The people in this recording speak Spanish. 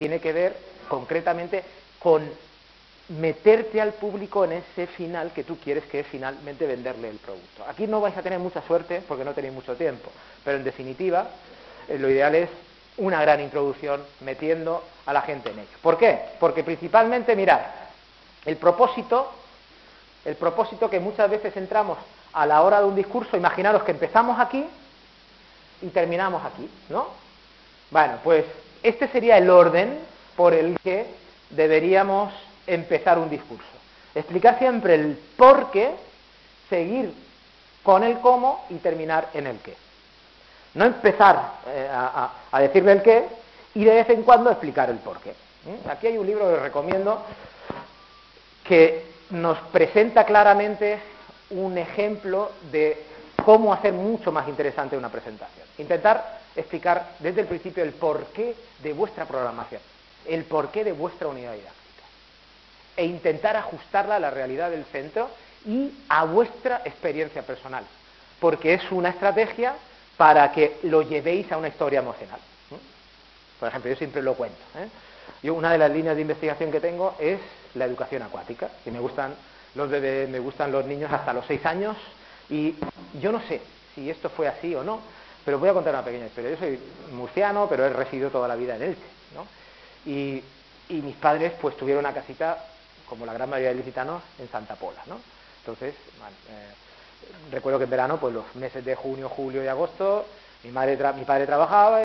tiene que ver concretamente con meterte al público en ese final que tú quieres que es finalmente venderle el producto. Aquí no vais a tener mucha suerte porque no tenéis mucho tiempo, pero en definitiva eh, lo ideal es una gran introducción metiendo a la gente en ello. ¿Por qué? Porque principalmente, mirad, el propósito, el propósito que muchas veces entramos a la hora de un discurso, imaginaros que empezamos aquí y terminamos aquí, ¿no? Bueno, pues este sería el orden por el que deberíamos empezar un discurso. Explicar siempre el por qué, seguir con el cómo y terminar en el qué. No empezar eh, a, decirle el qué y de vez en cuando explicar el por qué. ¿Mm? Aquí hay un libro que recomiendo que nos presenta claramente un ejemplo de cómo hacer mucho más interesante una presentación. Intentar explicar desde el principio el porqué de vuestra programación, el porqué de vuestra unidad didáctica e intentar ajustarla a la realidad del centro y a vuestra experiencia personal, porque es una estrategia para que lo llevéis a una historia emocional. Por ejemplo, yo siempre lo cuento. ¿eh? Yo una de las líneas de investigación que tengo es la educación acuática, que me gustan los bebés, me gustan los niños hasta los seis años, y yo no sé si esto fue así o no, pero voy a contar una pequeña historia. Yo soy murciano, pero he residido toda la vida en Elche, ¿no? Y, y mis padres pues tuvieron una casita como la gran mayoría de licitanos, en Santa Pola, ¿no? Entonces, eh, recuerdo que en verano, pues los meses de junio, julio y agosto, mi, mi padre trabajaba